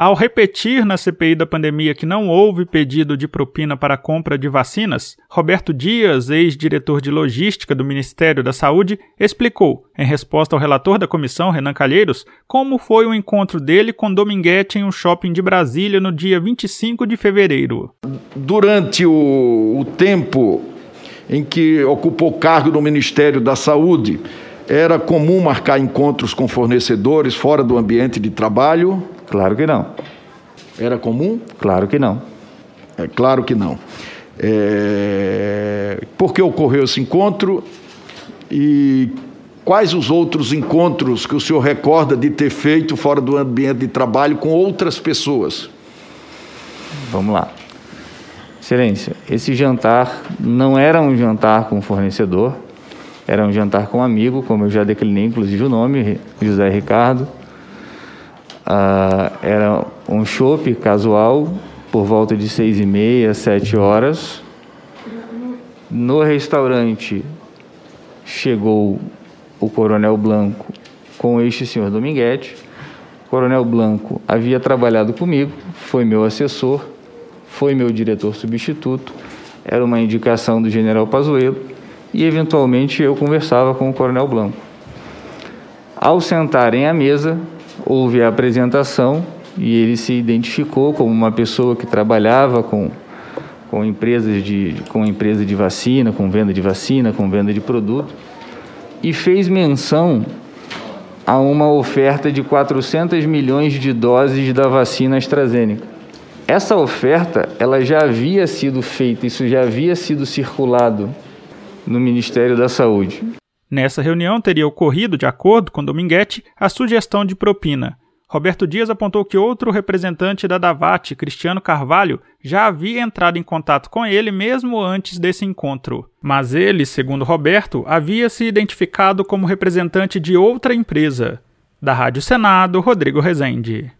Ao repetir na CPI da pandemia que não houve pedido de propina para a compra de vacinas, Roberto Dias, ex-diretor de logística do Ministério da Saúde, explicou, em resposta ao relator da comissão, Renan Calheiros, como foi o encontro dele com Dominguete em um shopping de Brasília no dia 25 de fevereiro. Durante o, o tempo em que ocupou cargo no Ministério da Saúde, era comum marcar encontros com fornecedores fora do ambiente de trabalho Claro que não. Era comum? Claro que não. É claro que não. É... Por que ocorreu esse encontro e quais os outros encontros que o senhor recorda de ter feito fora do ambiente de trabalho com outras pessoas? Vamos lá. Excelência, esse jantar não era um jantar com fornecedor, era um jantar com um amigo, como eu já declinei inclusive o nome, José Ricardo ah, era um chopp casual por volta de seis e meia, sete horas. No restaurante chegou o Coronel Blanco com este senhor Dominguete. O Coronel Blanco havia trabalhado comigo, foi meu assessor, foi meu diretor substituto, era uma indicação do General Pazuello e eventualmente eu conversava com o Coronel Blanco. Ao sentarem à mesa, houve a apresentação e ele se identificou como uma pessoa que trabalhava com, com, empresas de, com empresa de vacina, com venda de vacina, com venda de produto, e fez menção a uma oferta de 400 milhões de doses da vacina AstraZeneca. Essa oferta ela já havia sido feita, isso já havia sido circulado no Ministério da Saúde. Nessa reunião teria ocorrido, de acordo com Dominguete, a sugestão de propina. Roberto Dias apontou que outro representante da Davat, Cristiano Carvalho, já havia entrado em contato com ele mesmo antes desse encontro. Mas ele, segundo Roberto, havia se identificado como representante de outra empresa. Da Rádio Senado, Rodrigo Rezende.